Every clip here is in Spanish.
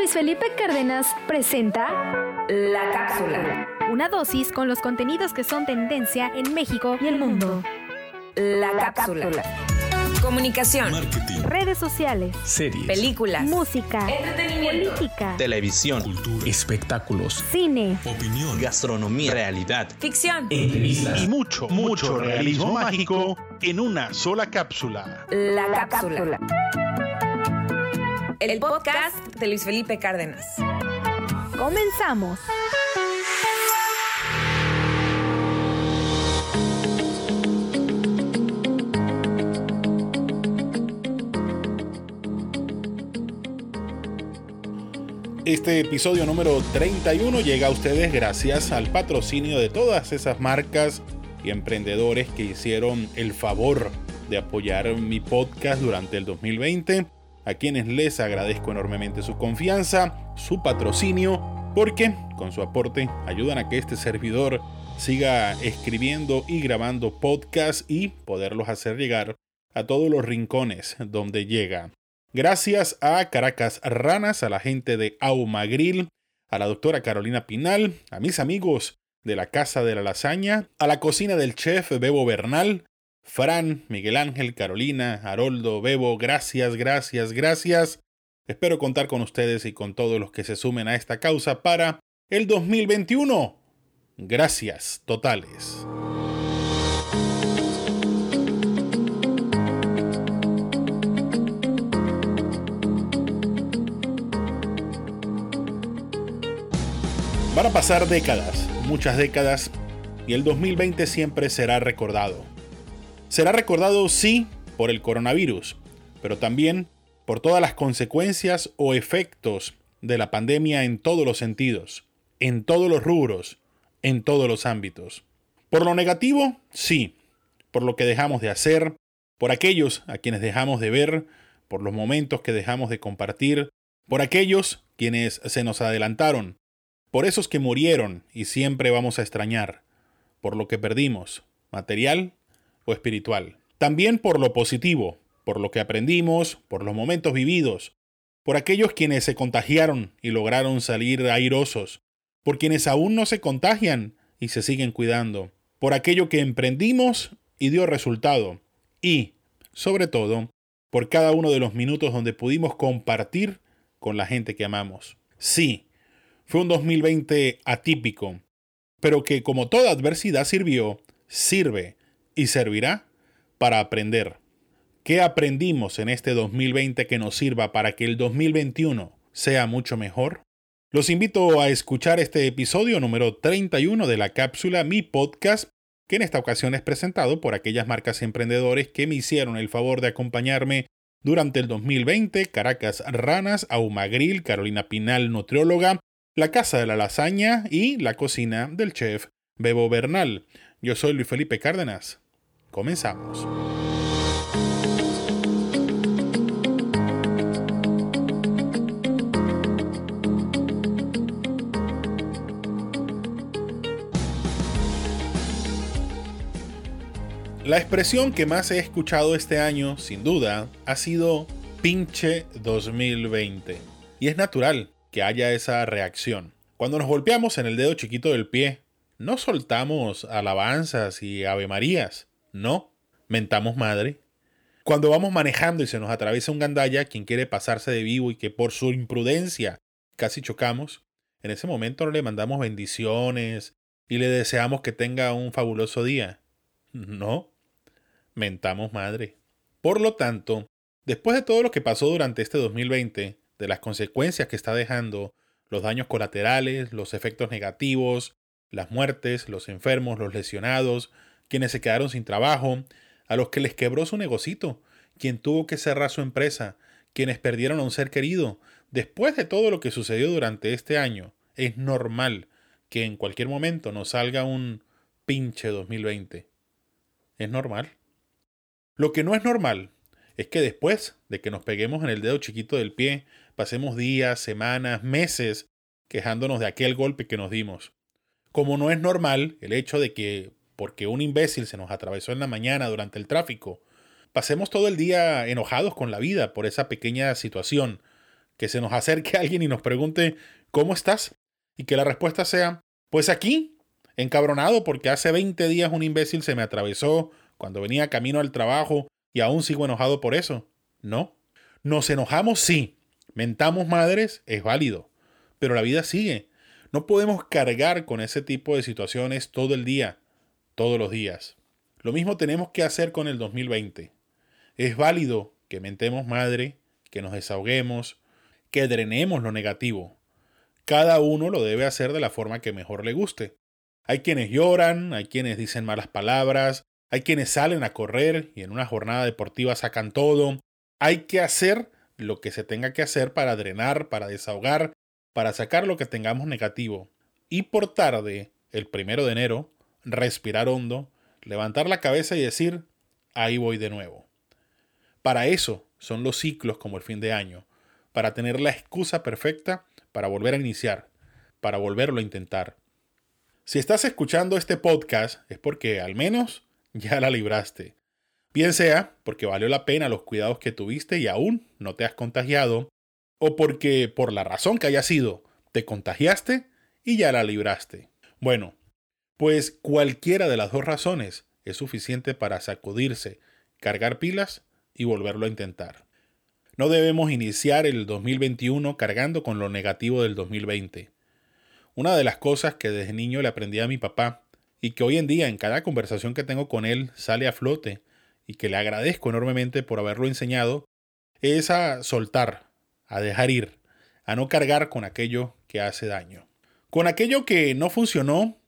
Luis Felipe Cárdenas presenta La cápsula. una dosis con los contenidos que son tendencia en México y el mundo. La cápsula. Comunicación. marketing, Redes sociales, series, Películas. música, Entretenimiento. política, televisión, cultura, espectáculos, cine. opinión, gastronomía, realidad, Ficción. y mucho, mucho realismo mágico en una sola cápsula. La cápsula. El podcast de Luis Felipe Cárdenas. Comenzamos. Este episodio número 31 llega a ustedes gracias al patrocinio de todas esas marcas y emprendedores que hicieron el favor de apoyar mi podcast durante el 2020, a quienes les agradezco enormemente su confianza, su patrocinio, porque con su aporte ayudan a que este servidor siga escribiendo y grabando podcasts y poderlos hacer llegar a todos los rincones donde llega. Gracias a Caracas Ranas, a la gente de Auma Grill, a la doctora Carolina Pinal, a mis amigos de la Casa de la Lasaña, a la cocina del chef Bebo Bernal, Fran, Miguel Ángel, Carolina, Haroldo, Bebo, gracias, gracias, gracias. Espero contar con ustedes y con todos los que se sumen a esta causa para el 2021. Gracias totales. Van a pasar décadas, muchas décadas, y el 2020 siempre será recordado. Será recordado sí por el coronavirus, pero también por todas las consecuencias o efectos de la pandemia en todos los sentidos, en todos los rubros, en todos los ámbitos. Por lo negativo, sí, por lo que dejamos de hacer, por aquellos a quienes dejamos de ver, por los momentos que dejamos de compartir, por aquellos quienes se nos adelantaron, por esos que murieron y siempre vamos a extrañar, por lo que perdimos, material o espiritual. También por lo positivo, por lo que aprendimos, por los momentos vividos, por aquellos quienes se contagiaron y lograron salir airosos, por quienes aún no se contagian y se siguen cuidando, por aquello que emprendimos y dio resultado, y, sobre todo, por cada uno de los minutos donde pudimos compartir con la gente que amamos. Sí, fue un 2020 atípico, pero que como toda adversidad sirvió, sirve y servirá para aprender. ¿Qué aprendimos en este 2020 que nos sirva para que el 2021 sea mucho mejor? Los invito a escuchar este episodio número 31 de la cápsula Mi Podcast, que en esta ocasión es presentado por aquellas marcas emprendedores que me hicieron el favor de acompañarme durante el 2020, Caracas Ranas, Aumagril, Carolina Pinal, nutrióloga, la Casa de la Lasaña y la cocina del chef Bebo Bernal. Yo soy Luis Felipe Cárdenas. Comenzamos. La expresión que más he escuchado este año, sin duda, ha sido pinche 2020. Y es natural que haya esa reacción. Cuando nos golpeamos en el dedo chiquito del pie, no soltamos alabanzas y avemarías, no, mentamos madre. Cuando vamos manejando y se nos atraviesa un gandalla, quien quiere pasarse de vivo y que por su imprudencia casi chocamos, en ese momento no le mandamos bendiciones y le deseamos que tenga un fabuloso día. No, mentamos madre. Por lo tanto, después de todo lo que pasó durante este 2020, de las consecuencias que está dejando, los daños colaterales, los efectos negativos, las muertes, los enfermos, los lesionados, quienes se quedaron sin trabajo, a los que les quebró su negocito, quien tuvo que cerrar su empresa, quienes perdieron a un ser querido. Después de todo lo que sucedió durante este año, es normal que en cualquier momento nos salga un pinche 2020. Es normal. Lo que no es normal es que después de que nos peguemos en el dedo chiquito del pie, pasemos días, semanas, meses quejándonos de aquel golpe que nos dimos. Como no es normal el hecho de que, porque un imbécil se nos atravesó en la mañana durante el tráfico, pasemos todo el día enojados con la vida por esa pequeña situación que se nos acerque alguien y nos pregunte, ¿cómo estás? Y que la respuesta sea, pues aquí, encabronado porque hace 20 días un imbécil se me atravesó cuando venía camino al trabajo y aún sigo enojado por eso. No. Nos enojamos, sí. Mentamos madres, es válido. Pero la vida sigue. No podemos cargar con ese tipo de situaciones todo el día, todos los días. Lo mismo tenemos que hacer con el 2020. Es válido que mentemos madre, que nos desahoguemos, que drenemos lo negativo. Cada uno lo debe hacer de la forma que mejor le guste. Hay quienes lloran, hay quienes dicen malas palabras, hay quienes salen a correr y en una jornada deportiva sacan todo. Hay que hacer lo que se tenga que hacer para drenar, para desahogar, para sacar lo que tengamos negativo. Y por tarde, el primero de enero, respirar hondo, levantar la cabeza y decir, ahí voy de nuevo. Para eso son los ciclos como el fin de año, para tener la excusa perfecta para volver a iniciar, para volverlo a intentar. Si estás escuchando este podcast es porque al menos ya la libraste. Bien sea porque valió la pena los cuidados que tuviste y aún no te has contagiado, o porque por la razón que haya sido, te contagiaste y ya la libraste. Bueno, pues cualquiera de las dos razones es suficiente para sacudirse, cargar pilas y volverlo a intentar. No debemos iniciar el 2021 cargando con lo negativo del 2020. Una de las cosas que desde niño le aprendí a mi papá y que hoy en día en cada conversación que tengo con él sale a flote y que le agradezco enormemente por haberlo enseñado es a soltar, a dejar ir, a no cargar con aquello que hace daño. Con aquello que no funcionó,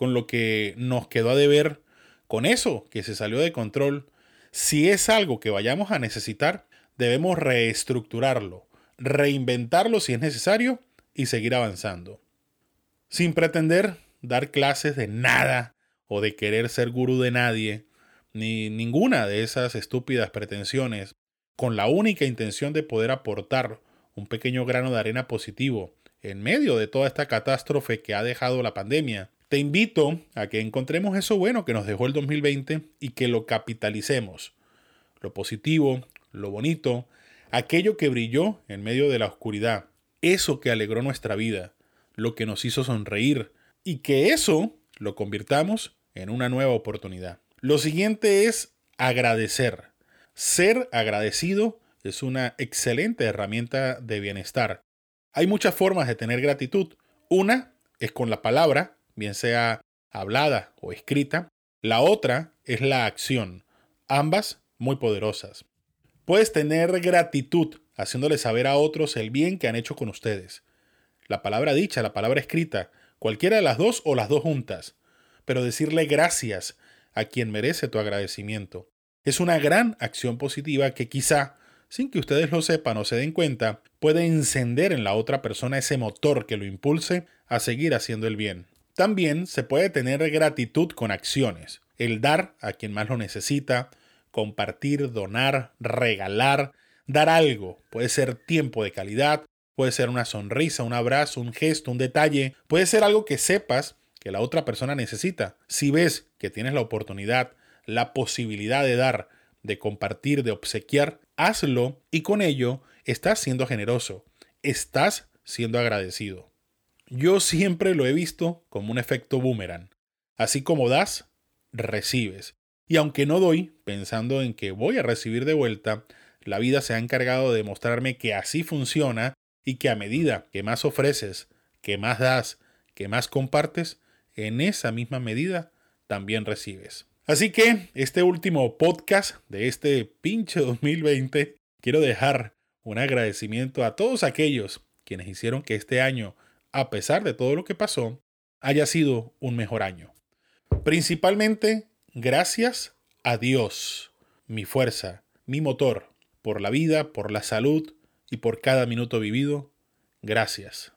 con lo que nos quedó a deber, con eso que se salió de control, si es algo que vayamos a necesitar, debemos reestructurarlo, reinventarlo si es necesario y seguir avanzando. Sin pretender dar clases de nada o de querer ser gurú de nadie, ni ninguna de esas estúpidas pretensiones, con la única intención de poder aportar un pequeño grano de arena positivo en medio de toda esta catástrofe que ha dejado la pandemia. Te invito a que encontremos eso bueno que nos dejó el 2020 y que lo capitalicemos. Lo positivo, lo bonito, aquello que brilló en medio de la oscuridad, eso que alegró nuestra vida, lo que nos hizo sonreír, y que eso lo convirtamos en una nueva oportunidad. Lo siguiente es agradecer. Ser agradecido es una excelente herramienta de bienestar. Hay muchas formas de tener gratitud. Una es con la palabra, bien sea hablada o escrita. La otra es la acción, ambas muy poderosas. Puedes tener gratitud haciéndole saber a otros el bien que han hecho con ustedes. La palabra dicha, la palabra escrita, cualquiera de las dos o las dos juntas, pero decirle gracias a quien merece tu agradecimiento. Es una gran acción positiva que quizá, sin que ustedes lo sepan o se den cuenta, puede encender en la otra persona ese motor que lo impulse a seguir haciendo el bien. También se puede tener gratitud con acciones, el dar a quien más lo necesita, compartir, donar, regalar, dar algo, puede ser tiempo de calidad, Puede ser una sonrisa, un abrazo, un gesto, un detalle. Puede ser algo que sepas que la otra persona necesita. Si ves que tienes la oportunidad, la posibilidad de dar, de compartir, de obsequiar, hazlo y con ello estás siendo generoso, estás siendo agradecido. Yo siempre lo he visto como un efecto boomerang. Así como das, recibes. Y aunque no doy, pensando en que voy a recibir de vuelta, la vida se ha encargado de mostrarme que así funciona y que a medida que más ofreces, que más das, que más compartes, en esa misma medida también recibes. Así que este último podcast de este pinche 2020, quiero dejar un agradecimiento a todos aquellos quienes hicieron que este año, a pesar de todo lo que pasó, haya sido un mejor año. Principalmente gracias a Dios, mi fuerza, mi motor, por la vida, por la salud, y por cada minuto vivido, gracias.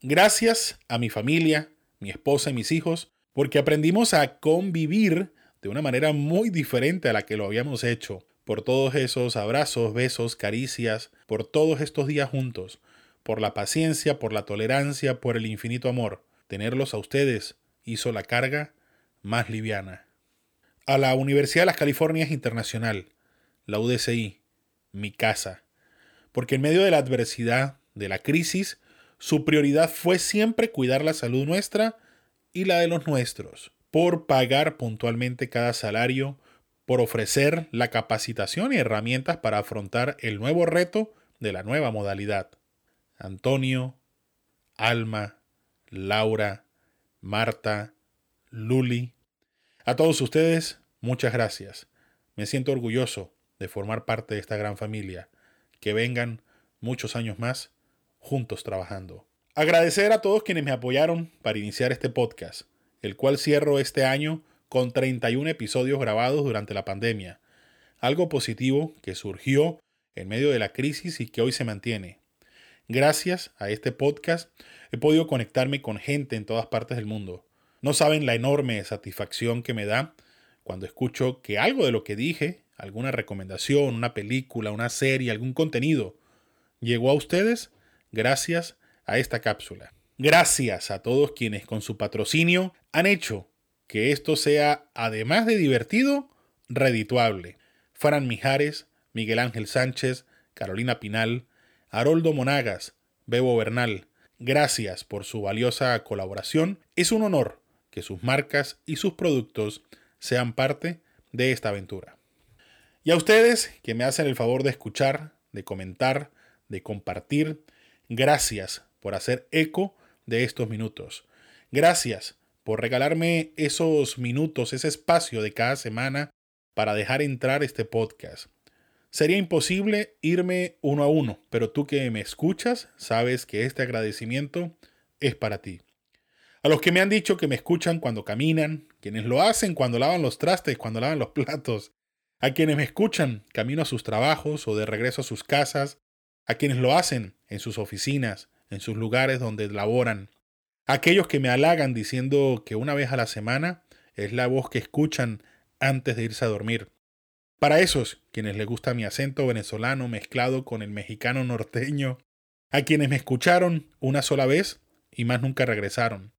Gracias a mi familia, mi esposa y mis hijos, porque aprendimos a convivir de una manera muy diferente a la que lo habíamos hecho, por todos esos abrazos, besos, caricias, por todos estos días juntos, por la paciencia, por la tolerancia, por el infinito amor. Tenerlos a ustedes hizo la carga más liviana. A la Universidad de las Californias Internacional, la UDCI, mi casa porque en medio de la adversidad, de la crisis, su prioridad fue siempre cuidar la salud nuestra y la de los nuestros, por pagar puntualmente cada salario, por ofrecer la capacitación y herramientas para afrontar el nuevo reto de la nueva modalidad. Antonio, Alma, Laura, Marta, Luli, a todos ustedes, muchas gracias. Me siento orgulloso de formar parte de esta gran familia. Que vengan muchos años más juntos trabajando. Agradecer a todos quienes me apoyaron para iniciar este podcast, el cual cierro este año con 31 episodios grabados durante la pandemia. Algo positivo que surgió en medio de la crisis y que hoy se mantiene. Gracias a este podcast he podido conectarme con gente en todas partes del mundo. No saben la enorme satisfacción que me da cuando escucho que algo de lo que dije, alguna recomendación, una película, una serie, algún contenido, llegó a ustedes gracias a esta cápsula. Gracias a todos quienes con su patrocinio han hecho que esto sea, además de divertido, redituable. Fran Mijares, Miguel Ángel Sánchez, Carolina Pinal, Haroldo Monagas, Bebo Bernal, gracias por su valiosa colaboración. Es un honor que sus marcas y sus productos sean parte de esta aventura. Y a ustedes que me hacen el favor de escuchar, de comentar, de compartir, gracias por hacer eco de estos minutos. Gracias por regalarme esos minutos, ese espacio de cada semana para dejar entrar este podcast. Sería imposible irme uno a uno, pero tú que me escuchas sabes que este agradecimiento es para ti. A los que me han dicho que me escuchan cuando caminan, quienes lo hacen cuando lavan los trastes, cuando lavan los platos, a quienes me escuchan camino a sus trabajos o de regreso a sus casas, a quienes lo hacen en sus oficinas, en sus lugares donde laboran, a aquellos que me halagan diciendo que una vez a la semana es la voz que escuchan antes de irse a dormir. Para esos, quienes les gusta mi acento venezolano mezclado con el mexicano norteño, a quienes me escucharon una sola vez y más nunca regresaron,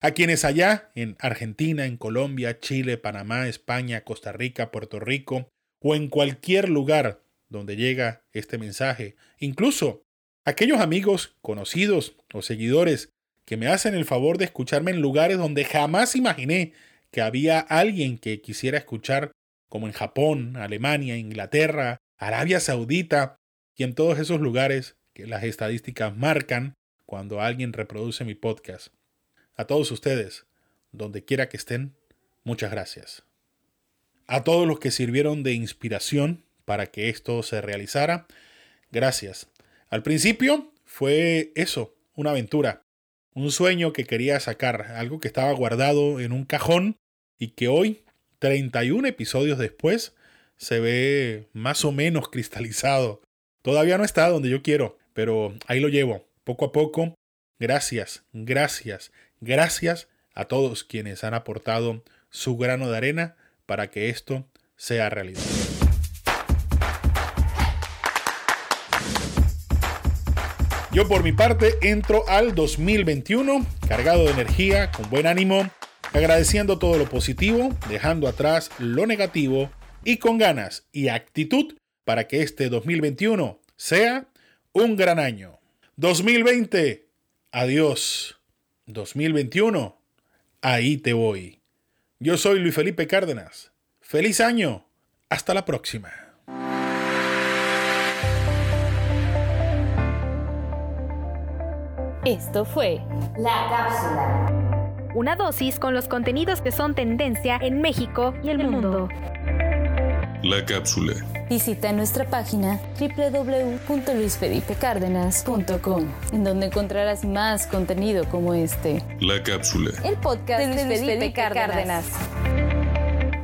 a quienes allá, en Argentina, en Colombia, Chile, Panamá, España, Costa Rica, Puerto Rico, o en cualquier lugar donde llega este mensaje, incluso aquellos amigos, conocidos o seguidores que me hacen el favor de escucharme en lugares donde jamás imaginé que había alguien que quisiera escuchar, como en Japón, Alemania, Inglaterra, Arabia Saudita y en todos esos lugares que las estadísticas marcan cuando alguien reproduce mi podcast. A todos ustedes, donde quiera que estén, muchas gracias. A todos los que sirvieron de inspiración para que esto se realizara, gracias. Al principio fue eso, una aventura, un sueño que quería sacar, algo que estaba guardado en un cajón y que hoy, 31 episodios después, se ve más o menos cristalizado. Todavía no está donde yo quiero, pero ahí lo llevo, poco a poco. Gracias, gracias, Gracias a todos quienes han aportado su grano de arena para que esto sea realidad. Yo por mi parte entro al 2021 cargado de energía, con buen ánimo, agradeciendo todo lo positivo, dejando atrás lo negativo y con ganas y actitud para que este 2021 sea un gran año. 2020, adiós. 2021, ahí te voy. Yo soy Luis Felipe Cárdenas. Feliz año. Hasta la próxima. Esto fue La cápsula. Una dosis con los contenidos que son tendencia en México y el mundo. La cápsula. Visita nuestra página www.luisfelipecárdenas.com, en donde encontrarás más contenido como este. La cápsula. El podcast de Luis, Felipe, Cárdenas.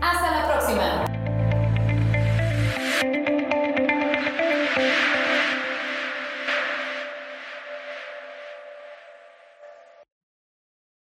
Hasta la próxima.